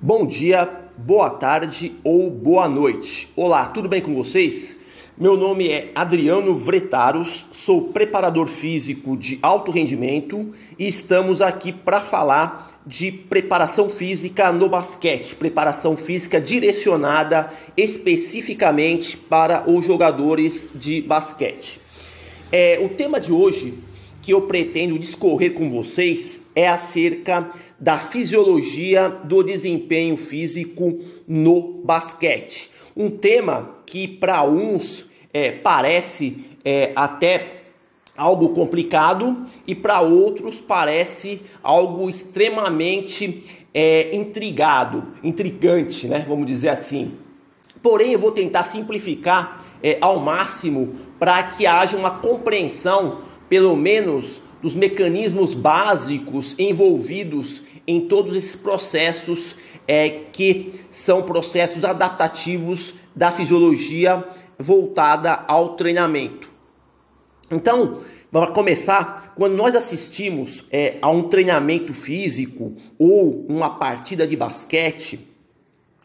Bom dia, boa tarde ou boa noite. Olá, tudo bem com vocês? Meu nome é Adriano Vretaros, sou preparador físico de alto rendimento e estamos aqui para falar de preparação física no basquete, preparação física direcionada especificamente para os jogadores de basquete. É, o tema de hoje que eu pretendo discorrer com vocês é acerca da fisiologia do desempenho físico no basquete. Um tema que para uns é, parece é, até algo complicado e para outros parece algo extremamente é, intrigado, intrigante, né? Vamos dizer assim. Porém, eu vou tentar simplificar é, ao máximo para que haja uma compreensão, pelo menos, dos mecanismos básicos envolvidos em todos esses processos é, que são processos adaptativos da fisiologia voltada ao treinamento. Então, para começar, quando nós assistimos é, a um treinamento físico ou uma partida de basquete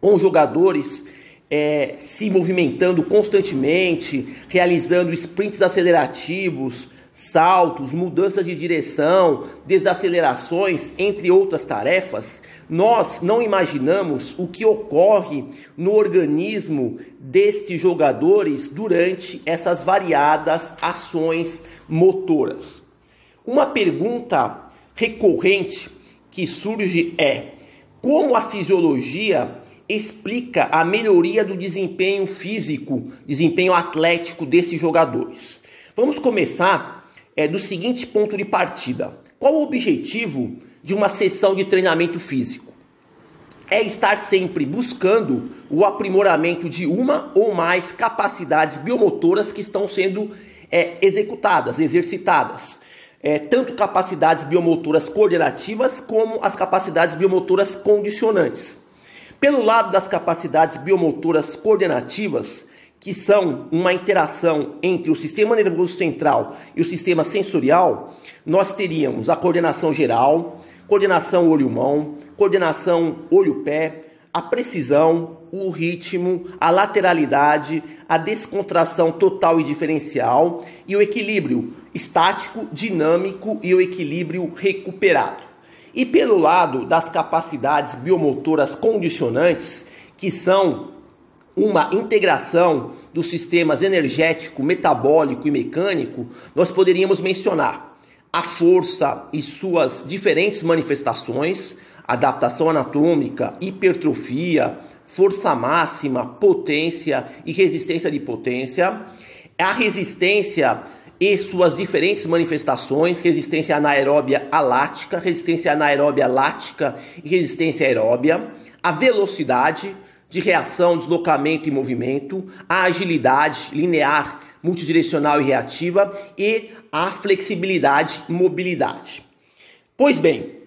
com jogadores é, se movimentando constantemente, realizando sprints acelerativos, saltos, mudanças de direção, desacelerações, entre outras tarefas, nós não imaginamos o que ocorre no organismo destes jogadores durante essas variadas ações motoras. Uma pergunta recorrente que surge é: como a fisiologia explica a melhoria do desempenho físico, desempenho atlético desses jogadores? Vamos começar é do seguinte ponto de partida: qual o objetivo de uma sessão de treinamento físico? É estar sempre buscando o aprimoramento de uma ou mais capacidades biomotoras que estão sendo é, executadas, exercitadas. É, tanto capacidades biomotoras coordenativas como as capacidades biomotoras condicionantes. Pelo lado das capacidades biomotoras coordenativas, que são uma interação entre o sistema nervoso central e o sistema sensorial, nós teríamos a coordenação geral, coordenação olho-mão, coordenação olho-pé, a precisão, o ritmo, a lateralidade, a descontração total e diferencial e o equilíbrio estático, dinâmico e o equilíbrio recuperado. E pelo lado das capacidades biomotoras condicionantes, que são uma integração dos sistemas energético, metabólico e mecânico, nós poderíamos mencionar a força e suas diferentes manifestações, adaptação anatômica, hipertrofia, força máxima, potência e resistência de potência, a resistência e suas diferentes manifestações, resistência anaeróbia alática, resistência anaeróbia lática e resistência aeróbia, a velocidade, de reação, deslocamento e movimento, a agilidade linear, multidirecional e reativa e a flexibilidade e mobilidade. Pois bem,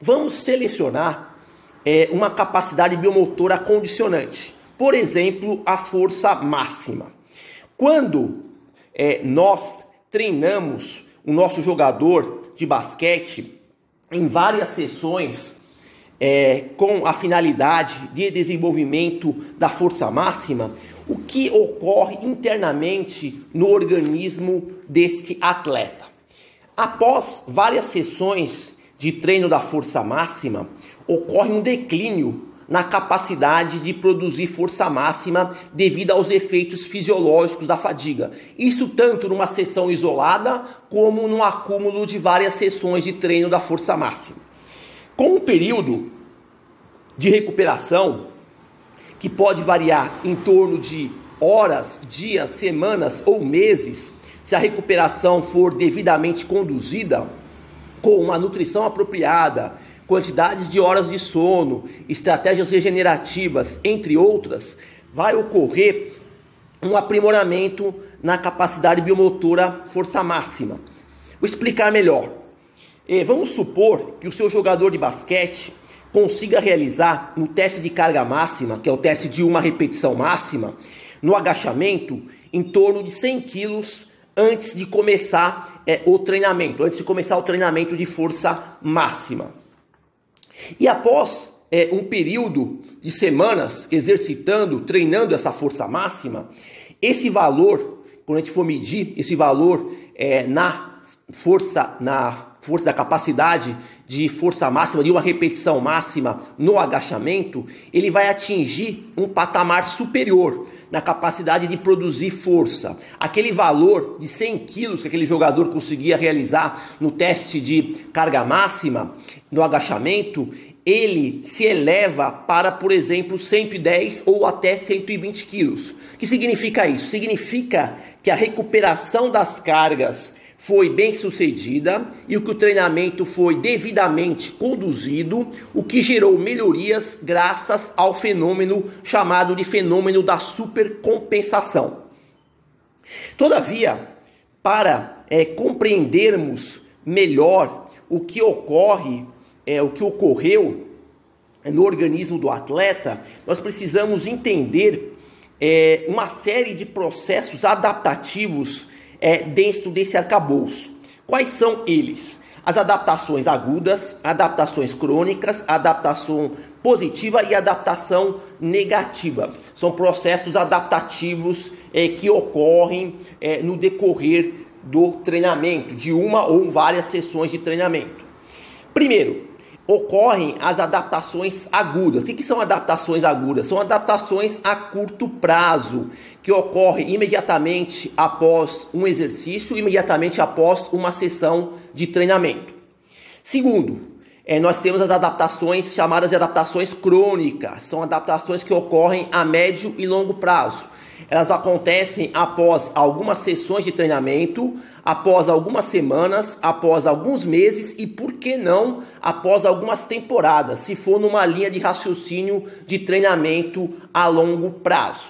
vamos selecionar é, uma capacidade biomotora condicionante, por exemplo, a força máxima. Quando é, nós treinamos o nosso jogador de basquete em várias sessões é, com a finalidade de desenvolvimento da força máxima, o que ocorre internamente no organismo deste atleta. Após várias sessões de treino da força máxima, ocorre um declínio na capacidade de produzir força máxima devido aos efeitos fisiológicos da fadiga. Isso tanto numa sessão isolada como no acúmulo de várias sessões de treino da força máxima. Com um período de recuperação que pode variar em torno de horas, dias, semanas ou meses, se a recuperação for devidamente conduzida com uma nutrição apropriada, quantidades de horas de sono, estratégias regenerativas, entre outras, vai ocorrer um aprimoramento na capacidade biomotora força máxima. Vou explicar melhor. Eh, vamos supor que o seu jogador de basquete consiga realizar no teste de carga máxima, que é o teste de uma repetição máxima, no agachamento, em torno de 100 quilos antes de começar é, o treinamento, antes de começar o treinamento de força máxima. E após é, um período de semanas exercitando, treinando essa força máxima, esse valor, quando a gente for medir esse valor é, na força, na força da capacidade de força máxima, de uma repetição máxima no agachamento, ele vai atingir um patamar superior na capacidade de produzir força. Aquele valor de 100 quilos que aquele jogador conseguia realizar no teste de carga máxima, no agachamento, ele se eleva para, por exemplo, 110 ou até 120 quilos. O que significa isso? Significa que a recuperação das cargas foi bem sucedida e o que o treinamento foi devidamente conduzido, o que gerou melhorias graças ao fenômeno chamado de fenômeno da supercompensação. Todavia, para é, compreendermos melhor o que ocorre, é, o que ocorreu no organismo do atleta, nós precisamos entender é, uma série de processos adaptativos é, dentro desse arcabouço. Quais são eles? As adaptações agudas, adaptações crônicas, adaptação positiva e adaptação negativa. São processos adaptativos é, que ocorrem é, no decorrer do treinamento, de uma ou várias sessões de treinamento. Primeiro, ocorrem as adaptações agudas. O que são adaptações agudas? São adaptações a curto prazo, que ocorrem imediatamente após um exercício, imediatamente após uma sessão de treinamento. Segundo, é, nós temos as adaptações chamadas de adaptações crônicas. São adaptações que ocorrem a médio e longo prazo. Elas acontecem após algumas sessões de treinamento, após algumas semanas, após alguns meses e, por que não, após algumas temporadas, se for numa linha de raciocínio de treinamento a longo prazo.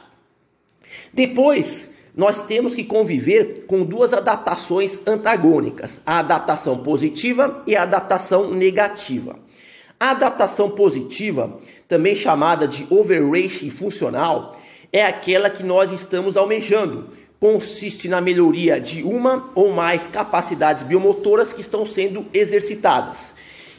Depois, nós temos que conviver com duas adaptações antagônicas: a adaptação positiva e a adaptação negativa. A adaptação positiva, também chamada de overreaching funcional, é aquela que nós estamos almejando. Consiste na melhoria de uma ou mais capacidades biomotoras que estão sendo exercitadas,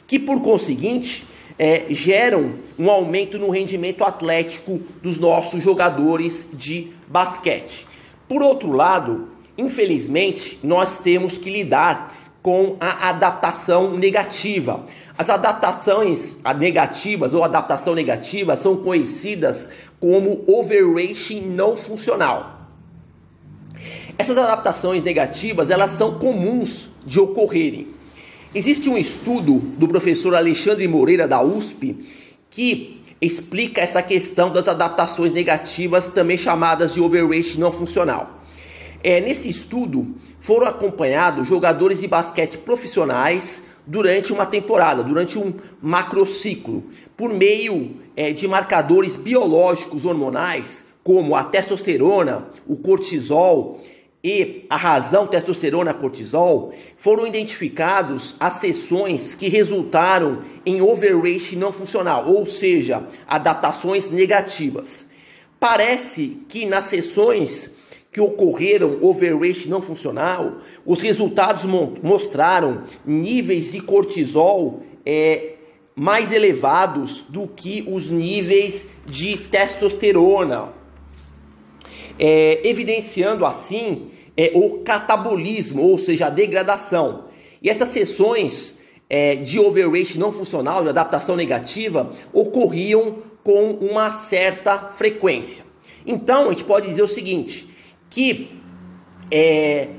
que por conseguinte é, geram um aumento no rendimento atlético dos nossos jogadores de basquete. Por outro lado, infelizmente, nós temos que lidar com a adaptação negativa. As adaptações negativas ou adaptação negativa são conhecidas como overreaching não funcional. Essas adaptações negativas, elas são comuns de ocorrerem. Existe um estudo do professor Alexandre Moreira da USP que explica essa questão das adaptações negativas, também chamadas de overreaching não funcional. É, nesse estudo foram acompanhados jogadores de basquete profissionais durante uma temporada, durante um macrociclo, por meio é, de marcadores biológicos hormonais, como a testosterona, o cortisol e a razão testosterona-cortisol, foram identificados as sessões que resultaram em overreach não funcional, ou seja, adaptações negativas. Parece que nas sessões que ocorreram overreach não funcional, os resultados mostraram níveis de cortisol é, mais elevados do que os níveis de testosterona, é, evidenciando assim é, o catabolismo, ou seja, a degradação. E essas sessões é, de overreach não funcional, de adaptação negativa, ocorriam com uma certa frequência. Então, a gente pode dizer o seguinte: que é,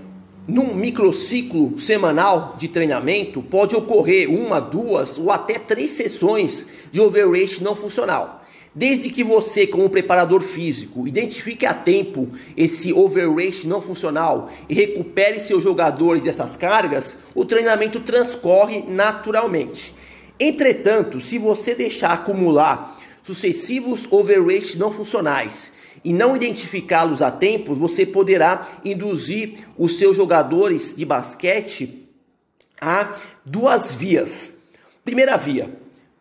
num microciclo semanal de treinamento pode ocorrer uma, duas ou até três sessões de overreach não funcional. Desde que você, como preparador físico, identifique a tempo esse overreach não funcional e recupere seus jogadores dessas cargas, o treinamento transcorre naturalmente. Entretanto, se você deixar acumular sucessivos overreach não funcionais e não identificá-los a tempo, você poderá induzir os seus jogadores de basquete a duas vias. Primeira via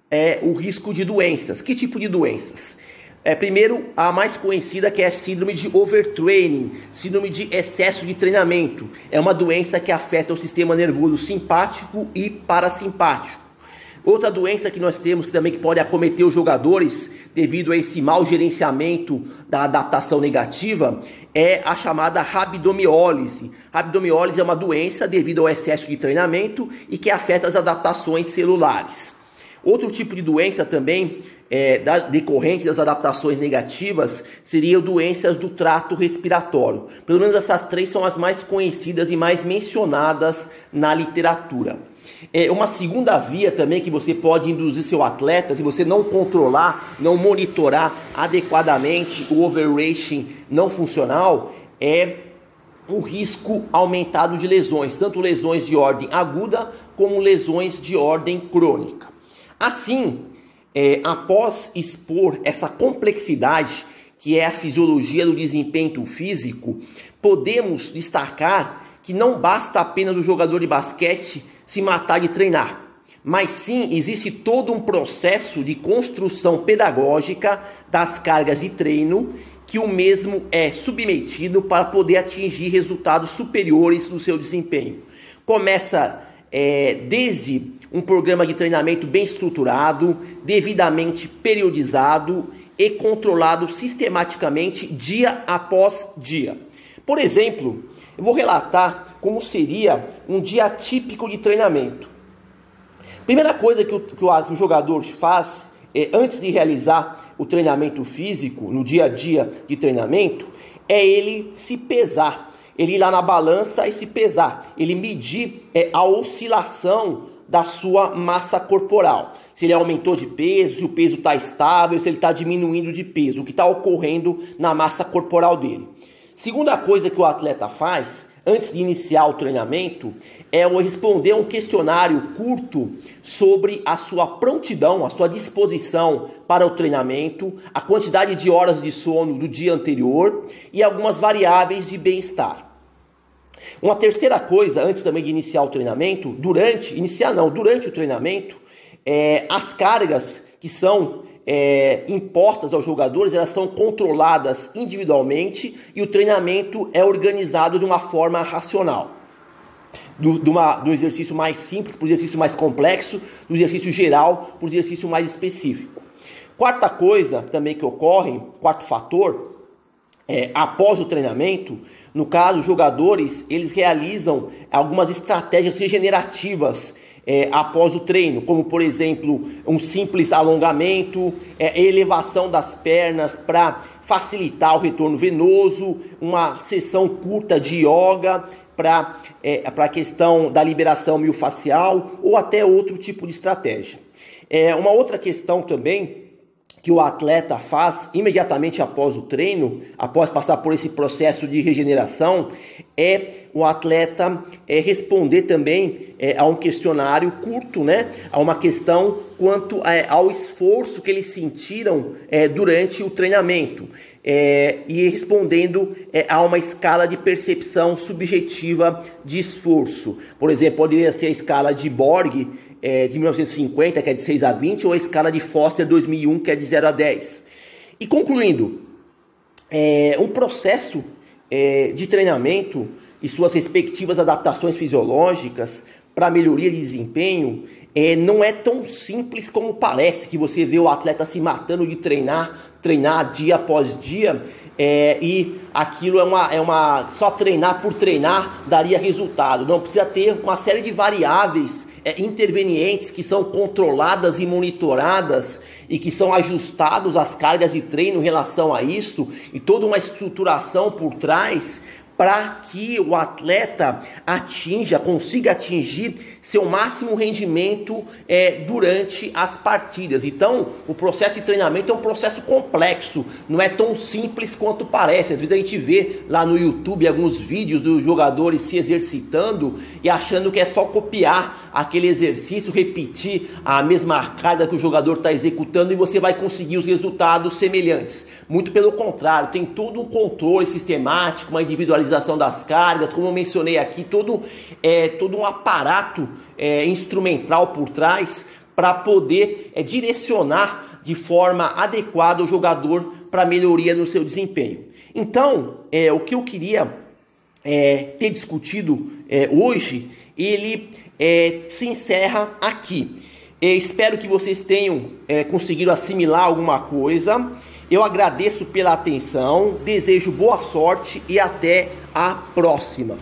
é o risco de doenças. Que tipo de doenças? É, primeiro, a mais conhecida que é a síndrome de overtraining, síndrome de excesso de treinamento. É uma doença que afeta o sistema nervoso simpático e parasimpático. Outra doença que nós temos que também que pode acometer os jogadores devido a esse mau gerenciamento da adaptação negativa é a chamada rabdomiólise. Rabdomiólise é uma doença devido ao excesso de treinamento e que afeta as adaptações celulares. Outro tipo de doença também é, da, decorrente das adaptações negativas seriam doenças do trato respiratório. Pelo menos essas três são as mais conhecidas e mais mencionadas na literatura. É uma segunda via também que você pode induzir seu atleta, se você não controlar, não monitorar adequadamente o overreaching não funcional, é o risco aumentado de lesões, tanto lesões de ordem aguda como lesões de ordem crônica. Assim, é, após expor essa complexidade que é a fisiologia do desempenho físico, podemos destacar que não basta apenas o jogador de basquete se matar de treinar, mas sim existe todo um processo de construção pedagógica das cargas de treino que o mesmo é submetido para poder atingir resultados superiores no seu desempenho. Começa é, desde um programa de treinamento bem estruturado, devidamente periodizado e controlado sistematicamente dia após dia. Por exemplo, eu vou relatar como seria um dia típico de treinamento. Primeira coisa que o, que o, que o jogador faz é, antes de realizar o treinamento físico, no dia a dia de treinamento, é ele se pesar ele ir lá na balança e se pesar, ele medir é, a oscilação da sua massa corporal. Se ele aumentou de peso, se o peso está estável, se ele está diminuindo de peso, o que está ocorrendo na massa corporal dele. Segunda coisa que o atleta faz antes de iniciar o treinamento é responder a um questionário curto sobre a sua prontidão, a sua disposição para o treinamento, a quantidade de horas de sono do dia anterior e algumas variáveis de bem-estar. Uma terceira coisa, antes também de iniciar o treinamento, durante, iniciar não, durante o treinamento, é, as cargas que são é, impostas aos jogadores, elas são controladas individualmente e o treinamento é organizado de uma forma racional. Do, do, uma, do exercício mais simples para o exercício mais complexo, do exercício geral para o exercício mais específico. Quarta coisa também que ocorre, quarto fator, é, após o treinamento, no caso, os jogadores eles realizam algumas estratégias regenerativas é, após o treino, como por exemplo um simples alongamento, é, elevação das pernas para facilitar o retorno venoso, uma sessão curta de yoga para é, a questão da liberação miofascial ou até outro tipo de estratégia. É, uma outra questão também que o atleta faz imediatamente após o treino, após passar por esse processo de regeneração, é o atleta é, responder também é, a um questionário curto, né? A uma questão quanto é, ao esforço que eles sentiram é, durante o treinamento. É, e respondendo é, a uma escala de percepção subjetiva de esforço. Por exemplo, poderia ser a escala de Borg, é, de 1950, que é de 6 a 20, ou a escala de Foster 2001, que é de 0 a 10. E concluindo, é, um processo é, de treinamento e suas respectivas adaptações fisiológicas para melhoria de desempenho é, não é tão simples como parece, que você vê o atleta se matando de treinar, treinar dia após dia, é, e aquilo é uma, é uma. Só treinar por treinar daria resultado. Não, precisa ter uma série de variáveis é, intervenientes que são controladas e monitoradas e que são ajustados às cargas de treino em relação a isso e toda uma estruturação por trás para que o atleta atinja, consiga atingir seu máximo rendimento é, durante as partidas. Então, o processo de treinamento é um processo complexo, não é tão simples quanto parece. Às vezes a gente vê lá no YouTube alguns vídeos dos jogadores se exercitando e achando que é só copiar aquele exercício, repetir a mesma carga que o jogador está executando e você vai conseguir os resultados semelhantes. Muito pelo contrário, tem todo um controle sistemático, uma individualização das cargas, como eu mencionei aqui, todo, é, todo um aparato é, instrumental por trás para poder é, direcionar de forma adequada o jogador para melhoria no seu desempenho. Então, é, o que eu queria é, ter discutido é, hoje, ele é, se encerra aqui. espero que vocês tenham é, conseguido assimilar alguma coisa. Eu agradeço pela atenção, desejo boa sorte e até a próxima.